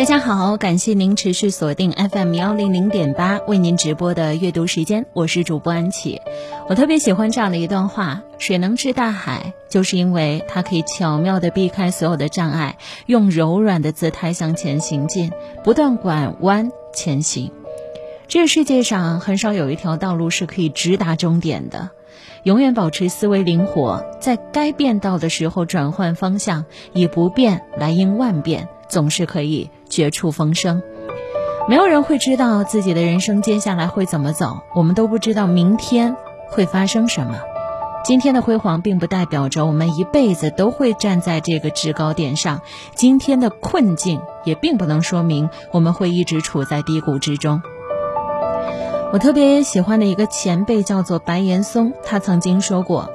大家好，感谢您持续锁定 FM 幺零零点八为您直播的阅读时间，我是主播安琪。我特别喜欢这样的一段话：水能治大海，就是因为它可以巧妙地避开所有的障碍，用柔软的姿态向前行进，不断拐弯前行。这个世界上很少有一条道路是可以直达终点的。永远保持思维灵活，在该变道的时候转换方向，以不变来应万变，总是可以绝处逢生。没有人会知道自己的人生接下来会怎么走，我们都不知道明天会发生什么。今天的辉煌并不代表着我们一辈子都会站在这个制高点上，今天的困境也并不能说明我们会一直处在低谷之中。我特别喜欢的一个前辈叫做白岩松，他曾经说过，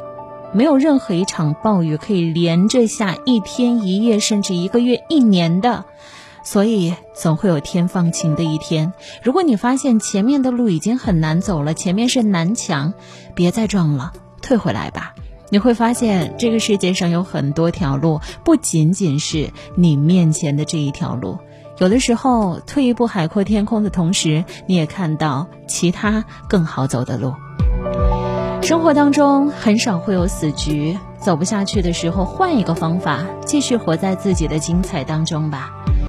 没有任何一场暴雨可以连着下一天一夜，甚至一个月、一年的，所以总会有天放晴的一天。如果你发现前面的路已经很难走了，前面是南墙，别再撞了，退回来吧。你会发现这个世界上有很多条路，不仅仅是你面前的这一条路。有的时候，退一步海阔天空的同时，你也看到其他更好走的路。生活当中很少会有死局，走不下去的时候，换一个方法，继续活在自己的精彩当中吧。